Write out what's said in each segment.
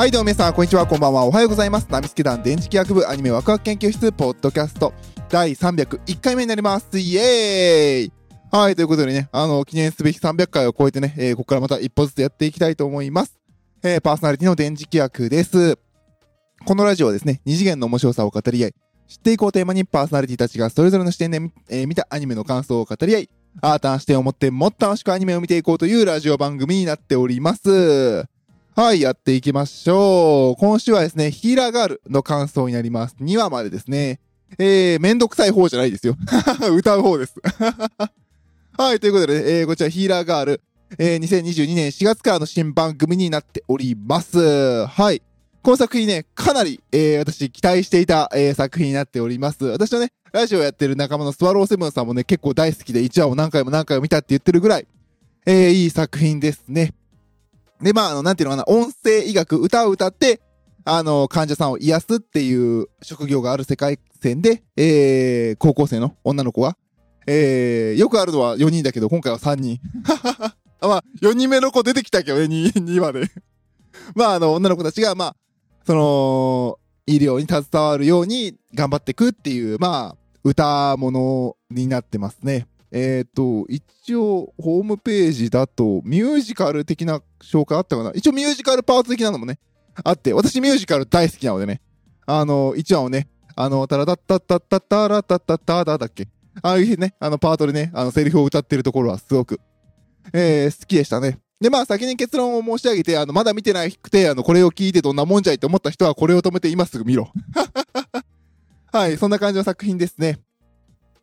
はい、どうも皆さん、こんにちは、こんばんは、おはようございます。ナミスケ団電磁気学部アニメワクワク研究室、ポッドキャスト、第301回目になります。イエーイはい、ということでね、あの、記念すべき300回を超えてね、えーここからまた一歩ずつやっていきたいと思います。えーパーソナリティの電磁気学です。このラジオはですね、二次元の面白さを語り合い、知っていこうテーマにパーソナリティたちがそれぞれの視点で,、えー見たアニメの感想を語り合い、新たな視点を持ってもっと楽しくアニメを見ていこうというラジオ番組になっております。はい、やっていきましょう。今週はですね、ヒーラーガールの感想になります。2話までですね。えー、めんどくさい方じゃないですよ。歌う方です。はい、ということでね、えー、こちらヒーラーガール、えー、2022年4月からの新番組になっております。はい。この作品ね、かなり、えー、私期待していた、えー、作品になっております。私のね、ラジオやってる仲間のスワローセブンさんもね、結構大好きで1話を何回も何回も見たって言ってるぐらい、えー、いい作品ですね。で、まあ、あの、なんていうのかな、音声医学、歌を歌って、あの、患者さんを癒すっていう職業がある世界線で、えー、高校生の女の子が、えー、よくあるのは4人だけど、今回は3人。あ まあ、4人目の子出てきたけどね、2, 2話で。まあ、あの、女の子たちが、まあ、その、医療に携わるように頑張っていくっていう、まあ、歌物になってますね。えっ、と、一応、ホームページだと、ミュージカル的な紹介あったかな？一応ミュージカルパート的なのもね、あって、私ミュージカル大好きなのでね、あの、1話をね、あの、タラタッタッタッタッタラタッタッタだっけ？ああいうね、あの、パートでね、あの、セリフを歌ってるところはすごく、えー、好きでしたね。で、まあ、先に結論を申し上げて、あの、まだ見てないくて、あの、これを聞いてどんなもんじゃいって思った人は、これを止めて今すぐ見ろ。はい、そんな感じの作品ですね。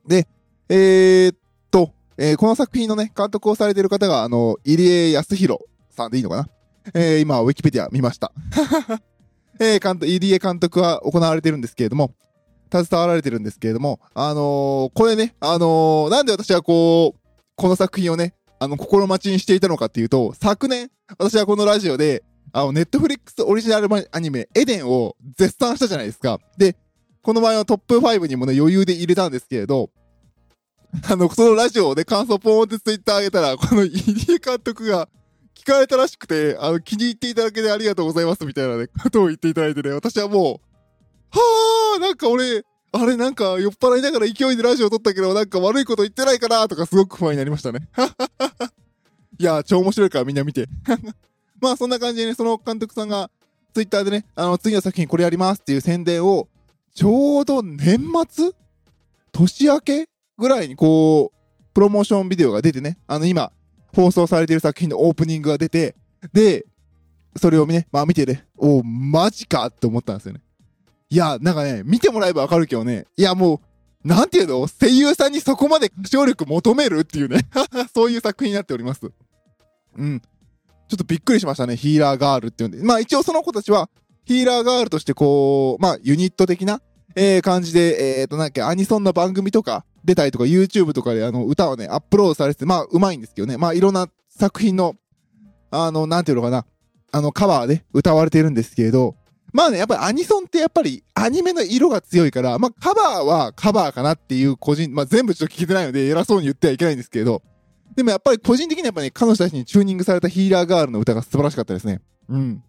で、えー、っと、えーこの作品のね、監督をされている方が、あの、入江康弘さんでいいのかな？えー今、ウィキペディア見ました。えー、監督、入江監督は行われてるんですけれども、携わられてるんですけれども、あのーこれね、あのーなんで私はこう、この作品をね、あの、心待ちにしていたのかっていうと、昨年、私はこのラジオで、あの、ネットフリックスオリジナルアニメ、エデンを絶賛したじゃないですか。で、この前のトップ5にもね、余裕で入れたんですけれど、あの、そのラジオで感想ポーンってツイッター上げたら、この入江監督が聞かれたらしくて、あの、気に入っていただけでありがとうございますみたいなね、ことを言っていただいてね、私はもう、はぁー、なんか俺、あれなんか酔っ払いながら勢いでラジオ撮ったけど、なんか悪いこと言ってないかなとかすごく不安になりましたね。いや、超面白いからみんな見て。まあそんな感じでね、その監督さんが、ツイッターでね、あの、次の作品これやりますっていう宣伝を、ちょうど年末？年明け？ぐらいにこう、プロモーションビデオが出てね、あの今、放送されている作品のオープニングが出て、で、それをね、まあ見てね、おマジかって思ったんですよね。いや、なんかね、見てもらえばわかるけどね、いやもう、なんていうの？声優さんにそこまで歌唱力求めるっていうね、そういう作品になっております。うん。ちょっとびっくりしましたね、ヒーラーガールっていうんで。まあ一応その子たちは、ヒーラーガールとしてこう、まあユニット的な、えー、感じで、えーと、なんかアニソンの番組とか出たりとか YouTube とかであの歌をね、アップロードされてて、まあうまいんですけどね。まあいろんな作品の、あの、なんていうのかな、あのカバーで歌われてるんですけれど、まあね、やっぱりアニソンってやっぱりアニメの色が強いから、まあカバーはカバーかなっていう個人、まあ全部ちょっと聞けてないので偉そうに言ってはいけないんですけれど、でもやっぱり個人的にはやっぱね、彼女たちにチューニングされたヒーラーガールの歌が素晴らしかったですね。うん。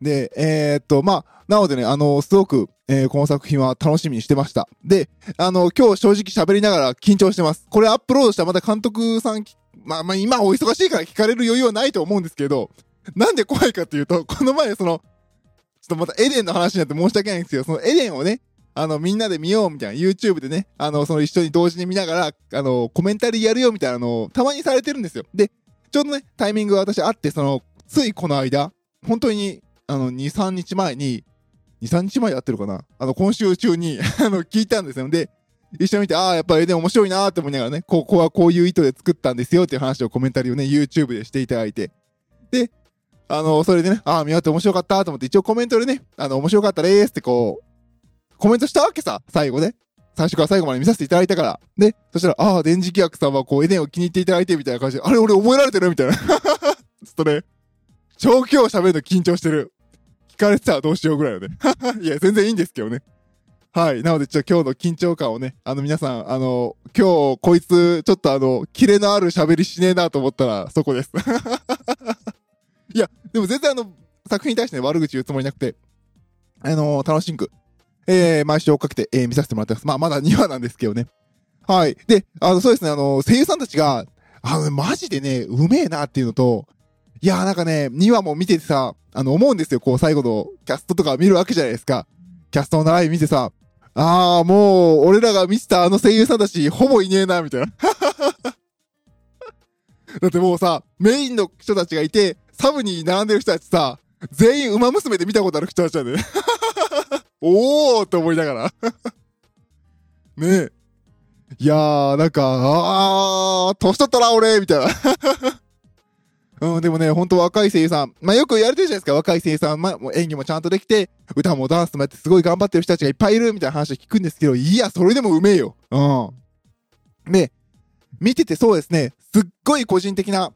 で、えー、っと、まあ、なのでね、あの、すごく、えーこの作品は楽しみにしてました。で、あの、今日正直喋りながら緊張してます。これアップロードしたらまた監督さん、まあまあ今お忙しいから聞かれる余裕はないと思うんですけど、なんで怖いかっていうと、この前その、ちょっとまたエデンの話になって申し訳ないんですけど、そのエデンをね、あの、みんなで見ようみたいな、YouTube でね、あの、その一緒に同時に見ながら、あの、コメンタリーやるよみたいなのをたまにされてるんですよ。で、ちょうどね、タイミングが私あって、その、ついこの間、本当に、あの、2、3日前に、2、3日前やってるかな？あの、今週中に、あの、聞いたんですよ。で、一緒に見て、ああ、やっぱりエデン面白いなーって思いながらね、ここはこういう意図で作ったんですよっていう話をコメンタリーをね、YouTube でしていただいて。で、あの、それでね、ああ、見終わって面白かったと思って、一応コメントでね、あの、面白かったですってこう、コメントしたわけさ、最後ね。最初から最後まで見させていただいたから。で、そしたら、ああ、電磁気学さんはこう、エデンを気に入っていただいてみたいな感じで、あれ、俺覚えられてるみたいな。ちょっとね、超今日喋るの緊張してる。聞かれてたらどうしようぐらいのね。いや、全然いいんですけどね。はい。なので、ちょ、今日の緊張感をね、あの、皆さん、あの、今日、こいつ、ちょっとあの、キレのある喋りしねえなと思ったら、そこです。いや、でも全然あの、作品に対してね、悪口言うつもりなくて、あのー楽しく、えー、毎週追っかけて、えー見させてもらってます。まあ、まだ2話なんですけどね。はい。で、あの、そうですね、あの、声優さんたちが、あの、マジでね、うめえなっていうのと、いやーなんかね、2話も見ててさ、あの、思うんですよ、こう、最後のキャストとか見るわけじゃないですか。キャストの並び見てさ、あー、もう、俺らが見てたあの声優さんたち、ほぼいねえな、みたいな。だってもうさ、メインの人たちがいて、サブに並んでる人たちさ、全員馬娘で見たことある人たちなんで、ね。おーって思いながら。ねえ。いやー、なんか、あー、年取ったな、俺みたいな。うん、でもね、ほんと若い声優さん。まあ、よく言われてるじゃないですか、若い声優さん。まあ、もう演技もちゃんとできて、歌もダンスもやってすごい頑張ってる人たちがいっぱいいるみたいな話を聞くんですけど、いや、それでもうめえよ。うん。で、見ててそうですね、すっごい個人的な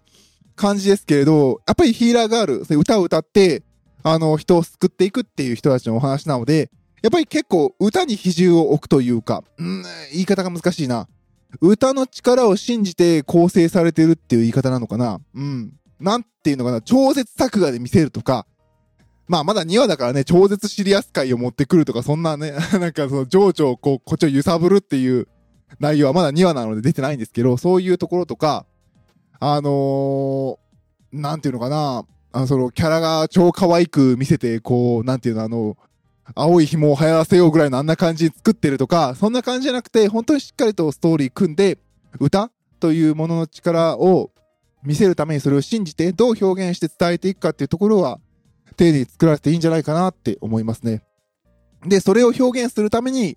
感じですけれど、やっぱりヒーラーガール、そういう歌を歌って、あの、人を救っていくっていう人たちのお話なので、やっぱり結構歌に比重を置くというか、うん、言い方が難しいな。歌の力を信じて構成されてるっていう言い方なのかな。うん。なんていうのかな、超絶作画で見せるとか、まあまだ2話だからね、超絶シリアス回を持ってくるとか、そんなね、なんかその情緒をこう、こっちを揺さぶるっていう内容はまだ2話なので出てないんですけど、そういうところとか、あのー、なんていうのかな、あの、そのキャラが超可愛く見せて、こう、なんていうの、あの、青い紐を流行らせようぐらいのあんな感じに作ってるとか、そんな感じじゃなくて、本当にしっかりとストーリー組んで、歌というものの力を見せるためにそれを信じて、どう表現して伝えていくかっていうところは、丁寧に作られていいんじゃないかなって思いますね。で、それを表現するために、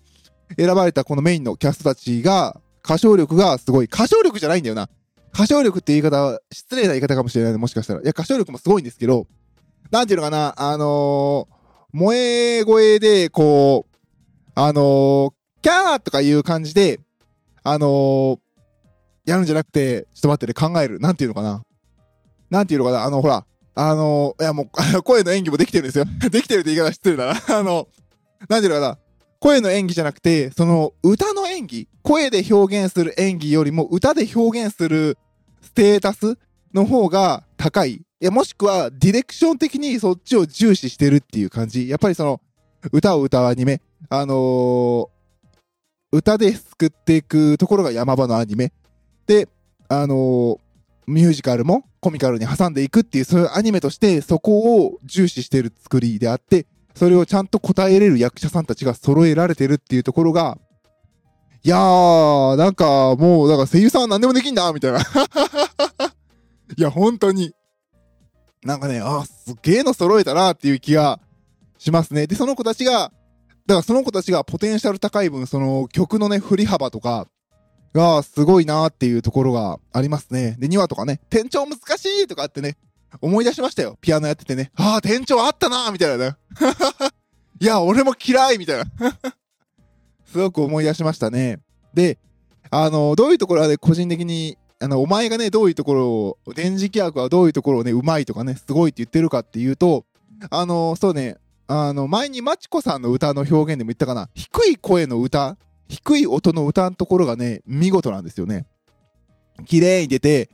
選ばれたこのメインのキャストたちが、歌唱力がすごい。歌唱力じゃないんだよな。歌唱力って言い方は、失礼な言い方かもしれないね、もしかしたら。いや、歌唱力もすごいんですけど、なんていうのかな、あのー、萌え声で、こう、あのー、キャーとかいう感じで、あのー、やるんじゃなくて、ちょっと待ってね、考える。なんていうのかな。なんていうのかな、あの、ほら、あの、いやもう、声の演技もできてるんですよ。できてるって言い方失礼だな。あの、なんていうのかな。声の演技じゃなくて、その歌の演技、声で表現する演技よりも歌で表現するステータスの方が高い。いや、もしくはディレクション的にそっちを重視してるっていう感じ。やっぱりその歌を歌うアニメ、あのー歌で救っていくところが山場のアニメ。で、あのミュージカルもコミカルに挟んでいくっていう、そういうアニメとしてそこを重視してる作りであって、それをちゃんと答えれる役者さんたちが揃えられてるっていうところが、いやー、なんかもう、だから声優さんは何でもできんだみたいな。いや、本当に。なんかね、あーすげえの揃えたなっていう気がしますね。で、その子たちが、だからその子たちがポテンシャル高い分、その曲のね、振り幅とかがすごいなっていうところがありますね。で、2話とかね、転調難しいとかってね、思い出しましたよ。ピアノやっててね。ああ、転調あったなみたいなね。いや、俺も嫌いみたいな。すごく思い出しましたね。で、あの、どういうところはね、個人的に、あの、お前がね、どういうところを、電磁気役はどういうところをね、うまいとかね、すごいって言ってるかっていうと、あの、そうね、あの、前にマチコさんの歌の表現でも言ったかな、低い声の歌、低い音の歌のところがね、見事なんですよね。綺麗に出て、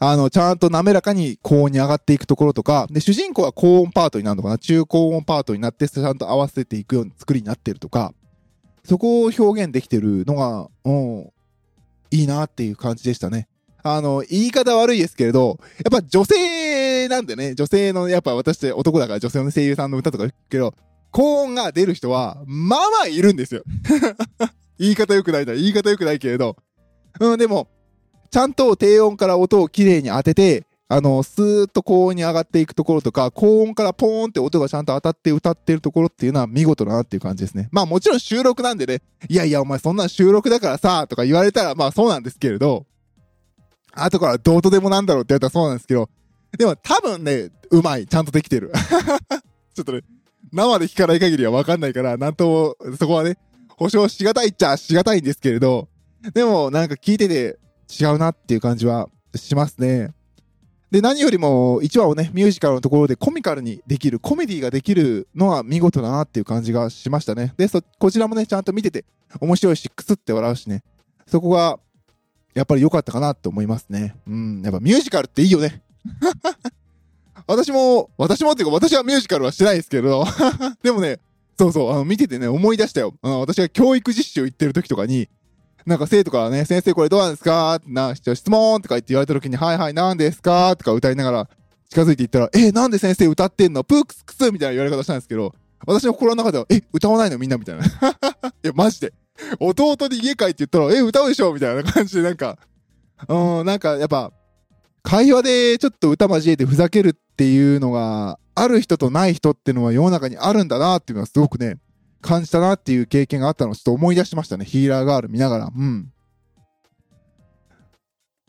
あの、ちゃんと滑らかに高音に上がっていくところとか、で、主人公は高音パートになるのかな？中高音パートになって、ちゃんと合わせていくような作りになってるとか、そこを表現できてるのが、うん、いいなっていう感じでしたね。あの、言い方悪いですけれど、やっぱ女性なんでね、女性の、やっぱ私って男だから女性の声優さんの歌とか聞くけど、高音が出る人は、まあまあいるんですよ。言い方良くないな、言い方良くないけれど。うん、でも、ちゃんと低音から音をきれいに当てて、あの、スーッと高音に上がっていくところとか、高音からポーンって音がちゃんと当たって歌ってるところっていうのは見事だなっていう感じですね。まあもちろん収録なんでね、いやいやお前そんなん収録だからさ、とか言われたらまあそうなんですけれど、後からどうとでもなんだろうって言われたらそうなんですけど、でも多分ね、うまい、ちゃんとできてる。ちょっとね、生で聞かない限りはわかんないから、なんとも、そこはね、保証しがたいっちゃしがたいんですけれど、でもなんか聞いてて違うなっていう感じはしますね。で、何よりも1話をね、ミュージカルのところでコミカルにできる、コメディができるのは見事だなっていう感じがしましたね。で、そ、こちらもね、ちゃんと見てて面白いし、くすって笑うしね。そこが、やっぱり良かったかなって思いますね。うん、やっぱミュージカルっていいよね。私も、私もっていうか私はミュージカルはしてないですけど、でもね、そうそう、あの、見ててね、思い出したよ。あの、私が教育実習行ってる時とかに、なんか生徒からね、先生これどうなんですかな、質問とか言って言われた時に、はいはい、何ですか？とか歌いながら近づいていったら、え、なんで先生歌ってんの？プークスクスみたいな言われ方したんですけど、私の心の中では、え、歌わないの？みんなみたいな。いや、マジで。弟に家帰って言ったら、え、歌うでしょ？みたいな感じで、なんか、うん、なんかやっぱ、会話でちょっと歌交えてふざけるっていうのが、ある人とない人っていうのは世の中にあるんだなっていうのはすごくね、感じたなっていう経験があったのをちょっと思い出しましたね。ヒーラーガール見ながら。うん。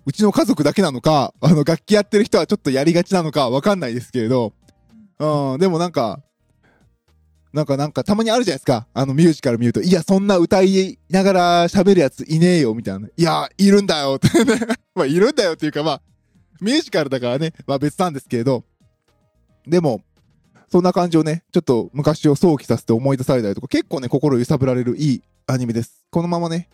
うちの家族だけなのか、あの、楽器やってる人はちょっとやりがちなのかわかんないですけれど、うん、でもなんか、なんかなんかたまにあるじゃないですか。あのミュージカル見ると、いや、そんな歌いながら喋るやついねえよ、みたいな。いや、いるんだよ、ってね。まあ、いるんだよっていうか、まあ、ミュージカルだからね、まあ別なんですけれど、でも、そんな感じをね、ちょっと昔を想起させて思い出されたりとか、結構ね、心揺さぶられるいいアニメです。このままね、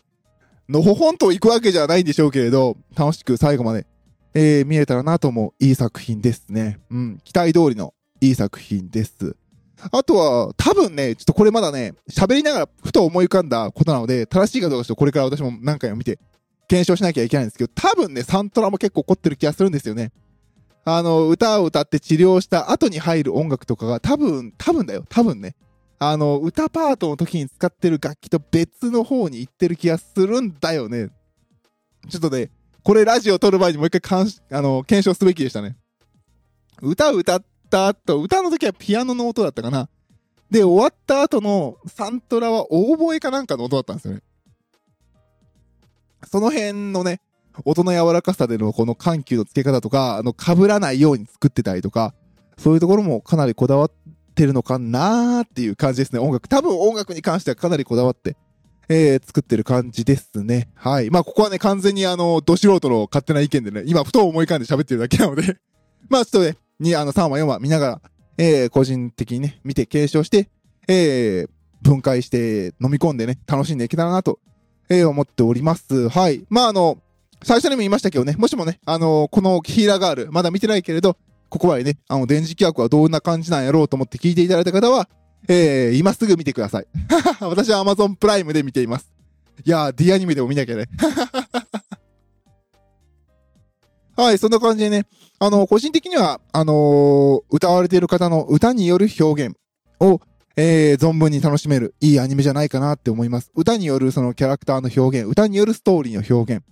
のほほんと行くわけじゃないんでしょうけれど、楽しく最後まで、えー、見えたらなと思ういい作品ですね。うん、期待通りのいい作品です。あとは、多分ね、ちょっとこれまだね、喋りながらふと思い浮かんだことなので、正しいかどうかちょっとこれから私も何回も見て、検証しなきゃいけないんですけど、多分ね、サントラも結構凝ってる気がするんですよね。あの、歌を歌って治療した後に入る音楽とかが多分、多分だよ、多分ね。あの、歌パートの時に使ってる楽器と別の方に行ってる気がするんだよね。ちょっとね、これラジオ撮る前にもう一回あの、検証すべきでしたね。歌を歌った後、歌の時はピアノの音だったかな。で、終わった後のサントラはオーボエかなんかの音だったんですよね。その辺のね、音の柔らかさでのこの緩急の付け方とか、あの、被らないように作ってたりとか、そういうところもかなりこだわってるのかなーっていう感じですね。音楽。多分音楽に関してはかなりこだわって、えー、作ってる感じですね。はい。まあ、ここはね、完全にあの、ど素人の勝手な意見でね、今、ふと思い浮かんで喋ってるだけなので まあ、ちょっとね、に、あの、3話、4話見ながら、えー、個人的にね、見て継承して、えー、分解して飲み込んでね、楽しんでいけたらなと、えー、思っております。はい。まあ、あの、最初にも言いましたけどね、もしもね、あのー、このヒーラーガール、まだ見てないけれど、ここまでね、あの、電磁気学はどんな感じなんやろうと思って聞いていただいた方は、えー、今すぐ見てください。私は Amazon プライムで見ています。いやー、D アニメでも見なきゃね。はい、そんな感じでね、あの、個人的には、あの、歌われている方の歌による表現を、えー、存分に楽しめるいいアニメじゃないかなって思います。歌によるそのキャラクターの表現、歌によるストーリーの表現、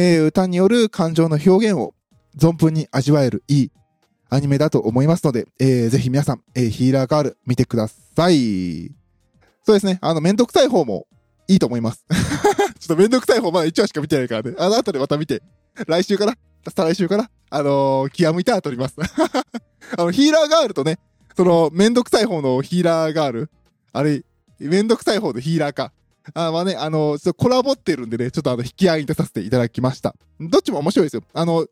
えー、歌による感情の表現を存分に味わえるいいアニメだと思いますので、えー、ぜひ皆さん、えー、ヒーラーガール見てください。そうですね、あの、めんどくさい方もいいと思います。ちょっとめんどくさい方まだ1話しか見てないからね。あの後でまた見て、来週かな再来週かなあのー、気が向いたら撮ります。あの、ヒーラーガールとね、その、めんどくさい方のヒーラーガール、あれ、めんどくさい方のヒーラーか。あまあね、あの、ちょっとコラボってるんでね、ちょっとあの、引き合いに出させていただきました。どっちも面白いですよ。あの、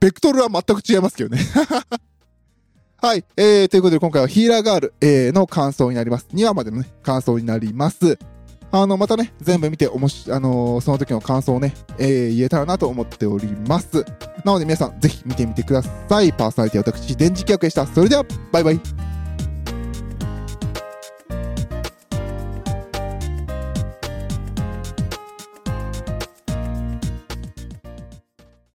ベクトルは全く違いますけどね。はい。えー、ということで今回はヒーラーガール、えー、の感想になります。2話までのね、感想になります。あの、またね、全部見て、おもし、あのー、その時の感想をね、えー、言えたらなと思っております。なので皆さん、ぜひ見てみてください。パーソナリティ私、電磁気役でした。それでは、バイバイ。